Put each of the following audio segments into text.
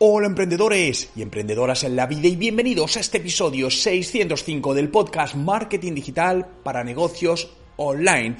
Hola emprendedores y emprendedoras en la vida y bienvenidos a este episodio 605 del podcast Marketing Digital para Negocios Online.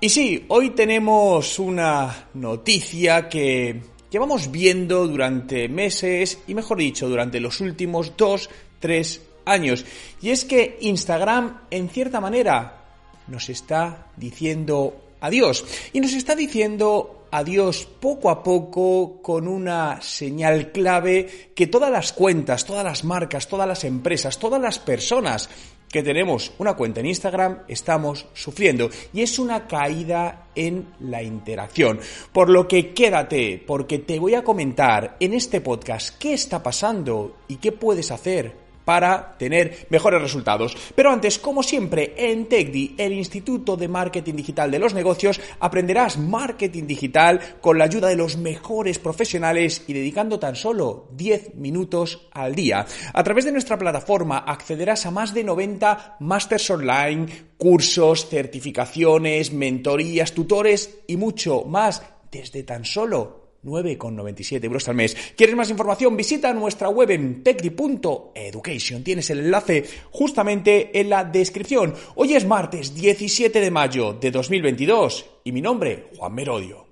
Y sí, hoy tenemos una noticia que llevamos viendo durante meses y mejor dicho durante los últimos dos, tres años. Y es que Instagram en cierta manera nos está diciendo adiós y nos está diciendo adiós poco a poco con una señal clave que todas las cuentas, todas las marcas, todas las empresas, todas las personas que tenemos una cuenta en Instagram estamos sufriendo y es una caída en la interacción. Por lo que quédate porque te voy a comentar en este podcast qué está pasando y qué puedes hacer para tener mejores resultados. Pero antes, como siempre, en TechDi, el Instituto de Marketing Digital de los Negocios, aprenderás marketing digital con la ayuda de los mejores profesionales y dedicando tan solo 10 minutos al día. A través de nuestra plataforma accederás a más de 90 masters online, cursos, certificaciones, mentorías, tutores y mucho más desde tan solo 9,97 euros al mes. ¿Quieres más información? Visita nuestra web en techdi.education. Tienes el enlace justamente en la descripción. Hoy es martes 17 de mayo de 2022 y mi nombre, Juan Merodio.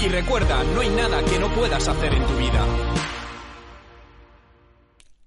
Y recuerda, no hay nada que no puedas hacer en tu vida.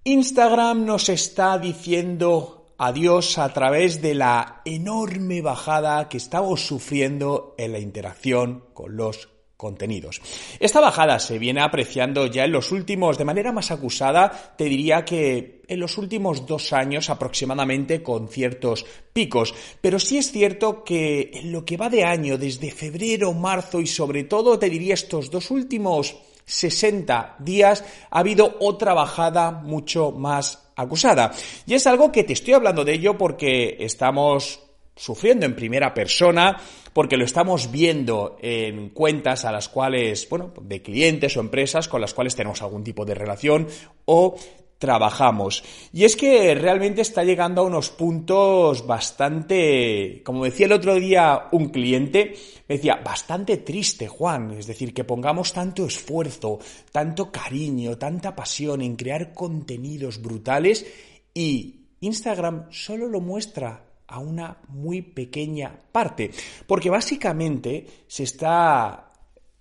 Instagram nos está diciendo adiós a través de la enorme bajada que estamos sufriendo en la interacción con los contenidos. Esta bajada se viene apreciando ya en los últimos, de manera más acusada, te diría que en los últimos dos años aproximadamente con ciertos picos. Pero sí es cierto que en lo que va de año, desde febrero, marzo y sobre todo te diría estos dos últimos 60 días ha habido otra bajada mucho más acusada. Y es algo que te estoy hablando de ello porque estamos sufriendo en primera persona, porque lo estamos viendo en cuentas a las cuales, bueno, de clientes o empresas con las cuales tenemos algún tipo de relación o trabajamos. Y es que realmente está llegando a unos puntos bastante, como decía el otro día un cliente, me decía, bastante triste, Juan. Es decir, que pongamos tanto esfuerzo, tanto cariño, tanta pasión en crear contenidos brutales y Instagram solo lo muestra a una muy pequeña parte. Porque básicamente se está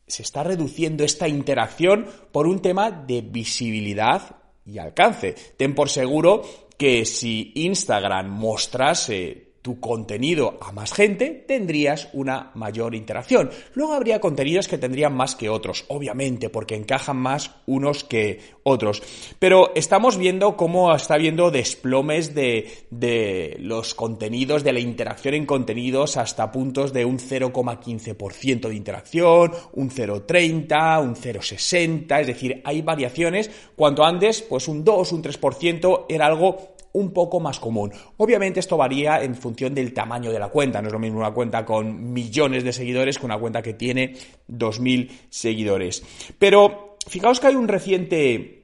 se está reduciendo esta interacción por un tema de visibilidad y alcance. Ten por seguro que si Instagram mostrase tu contenido a más gente, tendrías una mayor interacción. Luego habría contenidos que tendrían más que otros, obviamente, porque encajan más unos que otros. Pero estamos viendo cómo está habiendo desplomes de, de los contenidos, de la interacción en contenidos hasta puntos de un 0,15% de interacción, un 0,30, un 0,60, es decir, hay variaciones. Cuanto antes, pues un 2, un 3% era algo un poco más común. Obviamente esto varía en función del tamaño de la cuenta. No es lo mismo una cuenta con millones de seguidores que una cuenta que tiene 2.000 seguidores. Pero fijaos que hay un reciente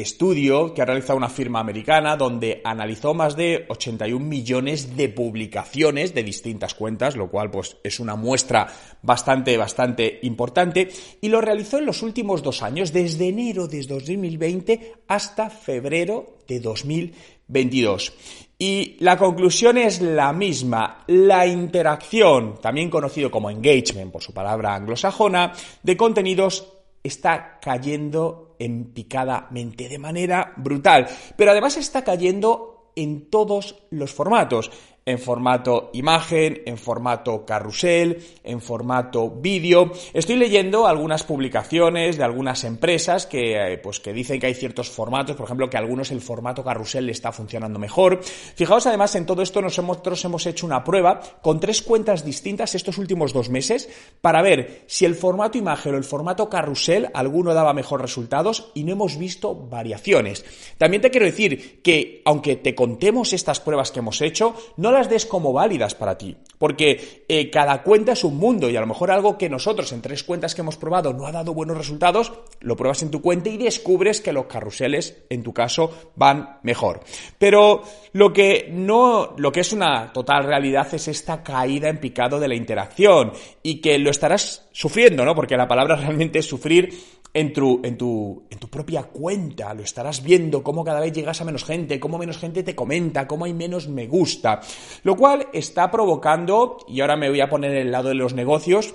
estudio que ha realizado una firma americana donde analizó más de 81 millones de publicaciones de distintas cuentas, lo cual pues es una muestra bastante, bastante importante, y lo realizó en los últimos dos años, desde enero de 2020 hasta febrero de 2020. 22. Y la conclusión es la misma. La interacción, también conocido como engagement por su palabra anglosajona, de contenidos está cayendo en picadamente, de manera brutal. Pero además está cayendo en todos los formatos. En formato imagen, en formato carrusel, en formato vídeo. Estoy leyendo algunas publicaciones de algunas empresas que, eh, pues, que dicen que hay ciertos formatos, por ejemplo, que a algunos el formato carrusel le está funcionando mejor. Fijaos además en todo esto nosotros hemos hecho una prueba con tres cuentas distintas estos últimos dos meses para ver si el formato imagen o el formato carrusel alguno daba mejor resultados y no hemos visto variaciones. También te quiero decir que aunque te contemos estas pruebas que hemos hecho, no las des como válidas para ti, porque eh, cada cuenta es un mundo y a lo mejor algo que nosotros en tres cuentas que hemos probado no ha dado buenos resultados, lo pruebas en tu cuenta y descubres que los carruseles en tu caso van mejor. Pero lo que no, lo que es una total realidad es esta caída en picado de la interacción y que lo estarás sufriendo, ¿no? Porque la palabra realmente es sufrir en tu, en, tu, en tu propia cuenta, lo estarás viendo, cómo cada vez llegas a menos gente, cómo menos gente te comenta, cómo hay menos me gusta, lo cual está provocando, y ahora me voy a poner en el lado de los negocios,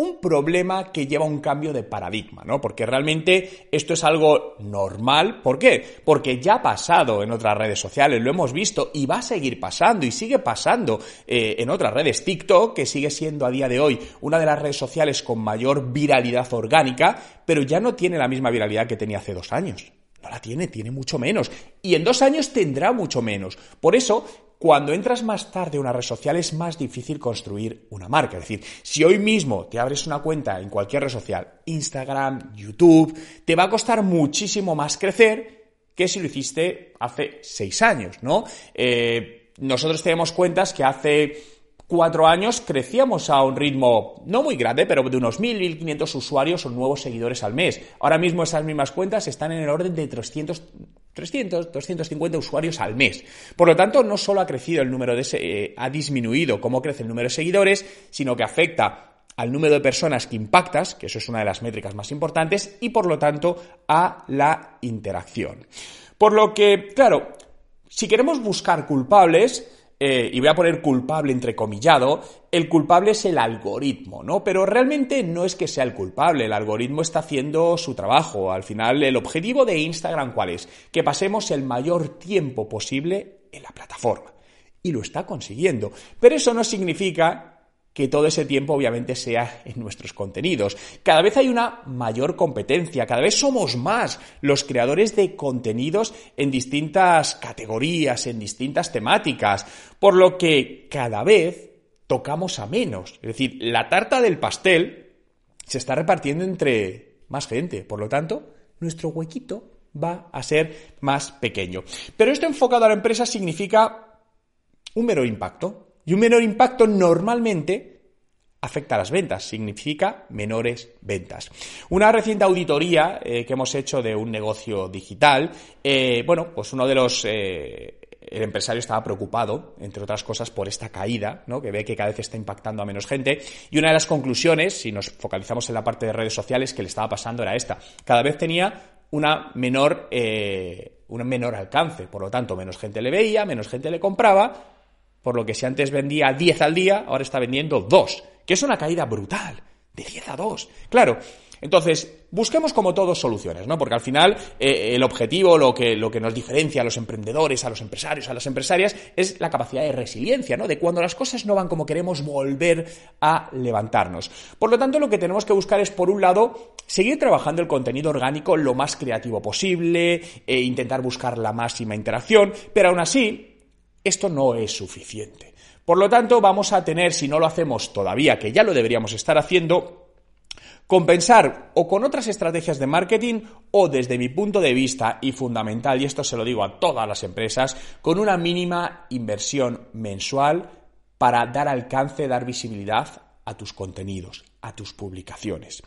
un problema que lleva un cambio de paradigma, ¿no? Porque realmente esto es algo normal. ¿Por qué? Porque ya ha pasado en otras redes sociales, lo hemos visto y va a seguir pasando y sigue pasando eh, en otras redes. TikTok, que sigue siendo a día de hoy una de las redes sociales con mayor viralidad orgánica, pero ya no tiene la misma viralidad que tenía hace dos años. No la tiene, tiene mucho menos. Y en dos años tendrá mucho menos. Por eso cuando entras más tarde a una red social es más difícil construir una marca. Es decir, si hoy mismo te abres una cuenta en cualquier red social, Instagram, YouTube, te va a costar muchísimo más crecer que si lo hiciste hace seis años, ¿no? Eh, nosotros tenemos cuentas que hace cuatro años crecíamos a un ritmo no muy grande, pero de unos 1.000, 1.500 usuarios o nuevos seguidores al mes. Ahora mismo esas mismas cuentas están en el orden de 300, 300, 250 usuarios al mes. Por lo tanto, no solo ha crecido el número de, eh, ha disminuido cómo crece el número de seguidores, sino que afecta al número de personas que impactas, que eso es una de las métricas más importantes, y por lo tanto a la interacción. Por lo que, claro, si queremos buscar culpables, eh, y voy a poner culpable entrecomillado, el culpable es el algoritmo, ¿no? Pero realmente no es que sea el culpable, el algoritmo está haciendo su trabajo. Al final, el objetivo de Instagram, ¿cuál es? Que pasemos el mayor tiempo posible en la plataforma. Y lo está consiguiendo. Pero eso no significa que todo ese tiempo obviamente sea en nuestros contenidos. Cada vez hay una mayor competencia, cada vez somos más los creadores de contenidos en distintas categorías, en distintas temáticas, por lo que cada vez tocamos a menos. Es decir, la tarta del pastel se está repartiendo entre más gente, por lo tanto, nuestro huequito va a ser más pequeño. Pero esto enfocado a la empresa significa un mero impacto, y un menor impacto normalmente afecta a las ventas, significa menores ventas. Una reciente auditoría eh, que hemos hecho de un negocio digital, eh, bueno, pues uno de los... Eh, el empresario estaba preocupado, entre otras cosas, por esta caída, ¿no? que ve que cada vez está impactando a menos gente. Y una de las conclusiones, si nos focalizamos en la parte de redes sociales, que le estaba pasando era esta. Cada vez tenía una menor, un menor alcance, por lo tanto, menos gente le veía, menos gente le compraba, por lo que si antes vendía 10 al día, ahora está vendiendo 2, que es una caída brutal, de 10 a 2. Claro, entonces, busquemos como todos soluciones, ¿no? Porque al final eh, el objetivo, lo que, lo que nos diferencia a los emprendedores, a los empresarios, a las empresarias, es la capacidad de resiliencia, ¿no? De cuando las cosas no van como queremos, volver a levantarnos. Por lo tanto, lo que tenemos que buscar es, por un lado, seguir trabajando el contenido orgánico lo más creativo posible, e intentar buscar la máxima interacción, pero aún así, esto no es suficiente. Por lo tanto, vamos a tener, si no lo hacemos todavía, que ya lo deberíamos estar haciendo, compensar o con otras estrategias de marketing o desde mi punto de vista y fundamental, y esto se lo digo a todas las empresas, con una mínima inversión mensual para dar alcance, dar visibilidad a tus contenidos, a tus publicaciones.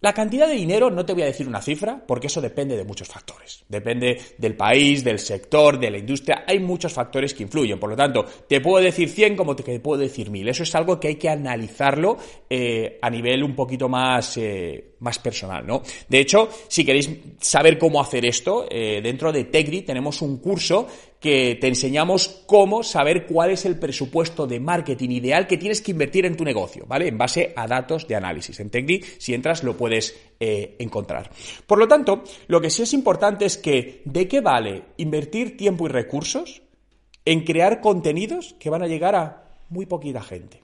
La cantidad de dinero, no te voy a decir una cifra, porque eso depende de muchos factores. Depende del país, del sector, de la industria. Hay muchos factores que influyen. Por lo tanto, te puedo decir 100 como te puedo decir 1000. Eso es algo que hay que analizarlo eh, a nivel un poquito más... Eh, más personal, ¿no? De hecho, si queréis saber cómo hacer esto, eh, dentro de TechDi tenemos un curso que te enseñamos cómo saber cuál es el presupuesto de marketing ideal que tienes que invertir en tu negocio, ¿vale? En base a datos de análisis. En TechDi, si entras, lo puedes eh, encontrar. Por lo tanto, lo que sí es importante es que, ¿de qué vale invertir tiempo y recursos en crear contenidos que van a llegar a muy poquita gente.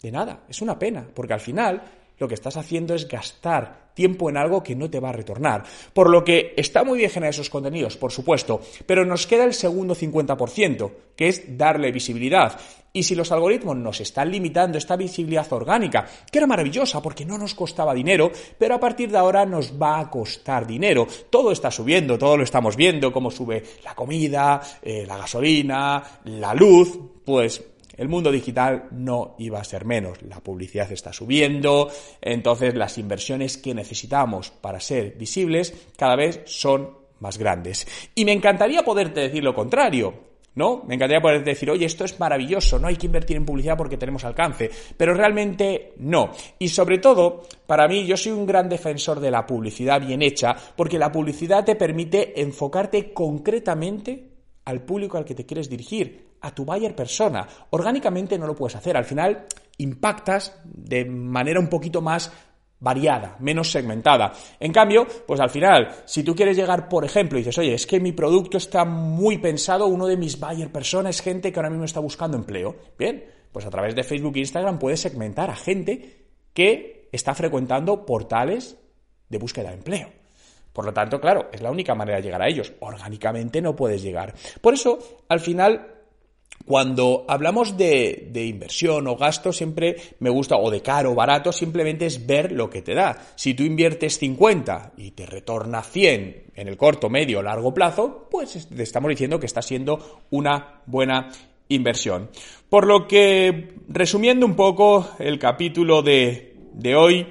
De nada, es una pena, porque al final lo que estás haciendo es gastar tiempo en algo que no te va a retornar. Por lo que está muy bien generar esos contenidos, por supuesto, pero nos queda el segundo 50%, que es darle visibilidad. Y si los algoritmos nos están limitando esta visibilidad orgánica, que era maravillosa porque no nos costaba dinero, pero a partir de ahora nos va a costar dinero. Todo está subiendo, todo lo estamos viendo, cómo sube la comida, eh, la gasolina, la luz, pues el mundo digital no iba a ser menos. La publicidad está subiendo, entonces las inversiones que necesitamos para ser visibles cada vez son más grandes. Y me encantaría poderte decir lo contrario. ¿No? Me encantaría poder decir, oye, esto es maravilloso, no hay que invertir en publicidad porque tenemos alcance, pero realmente no. Y sobre todo, para mí, yo soy un gran defensor de la publicidad bien hecha, porque la publicidad te permite enfocarte concretamente al público al que te quieres dirigir a tu buyer persona. Orgánicamente no lo puedes hacer. Al final impactas de manera un poquito más variada, menos segmentada. En cambio, pues al final, si tú quieres llegar, por ejemplo, y dices, oye, es que mi producto está muy pensado, uno de mis buyer personas es gente que ahora mismo está buscando empleo. Bien, pues a través de Facebook e Instagram puedes segmentar a gente que está frecuentando portales de búsqueda de empleo. Por lo tanto, claro, es la única manera de llegar a ellos. Orgánicamente no puedes llegar. Por eso, al final, cuando hablamos de, inversión o gasto, siempre me gusta, o de caro o barato, simplemente es ver lo que te da. Si tú inviertes 50 y te retorna 100 en el corto, medio o largo plazo, pues te estamos diciendo que está siendo una buena inversión. Por lo que, resumiendo un poco el capítulo de, hoy,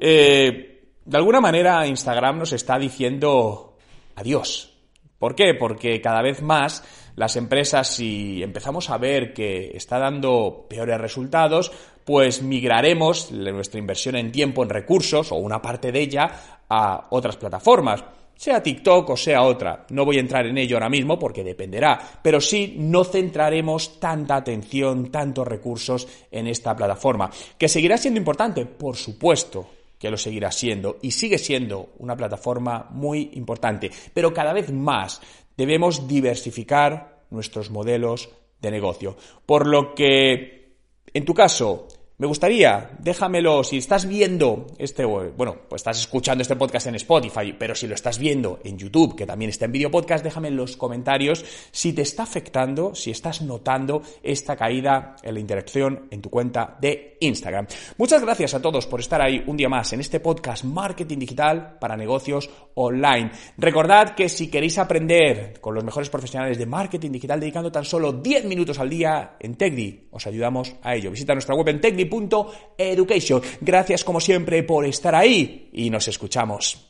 eh, de alguna manera Instagram nos está diciendo adiós. ¿Por qué? Porque cada vez más las empresas, si empezamos a ver que está dando peores resultados, pues migraremos nuestra inversión en tiempo, en recursos o una parte de ella a otras plataformas sea TikTok o sea otra. No voy a entrar en ello ahora mismo porque dependerá, pero sí no centraremos tanta atención, tantos recursos en esta plataforma. ¿Que seguirá siendo importante? Por supuesto que lo seguirá siendo y sigue siendo una plataforma muy importante, pero cada vez más debemos diversificar nuestros modelos de negocio. Por lo que, en tu caso, me gustaría, déjamelo, si estás viendo este, bueno, pues estás escuchando este podcast en Spotify, pero si lo estás viendo en YouTube, que también está en video podcast, déjame en los comentarios si te está afectando, si estás notando esta caída en la interacción en tu cuenta de Instagram. Muchas gracias a todos por estar ahí un día más en este podcast Marketing Digital para Negocios Online. Recordad que si queréis aprender con los mejores profesionales de marketing digital dedicando tan solo 10 minutos al día en TechDi, os ayudamos a ello. Visita nuestra web en TechDi Education. Gracias como siempre por estar ahí y nos escuchamos.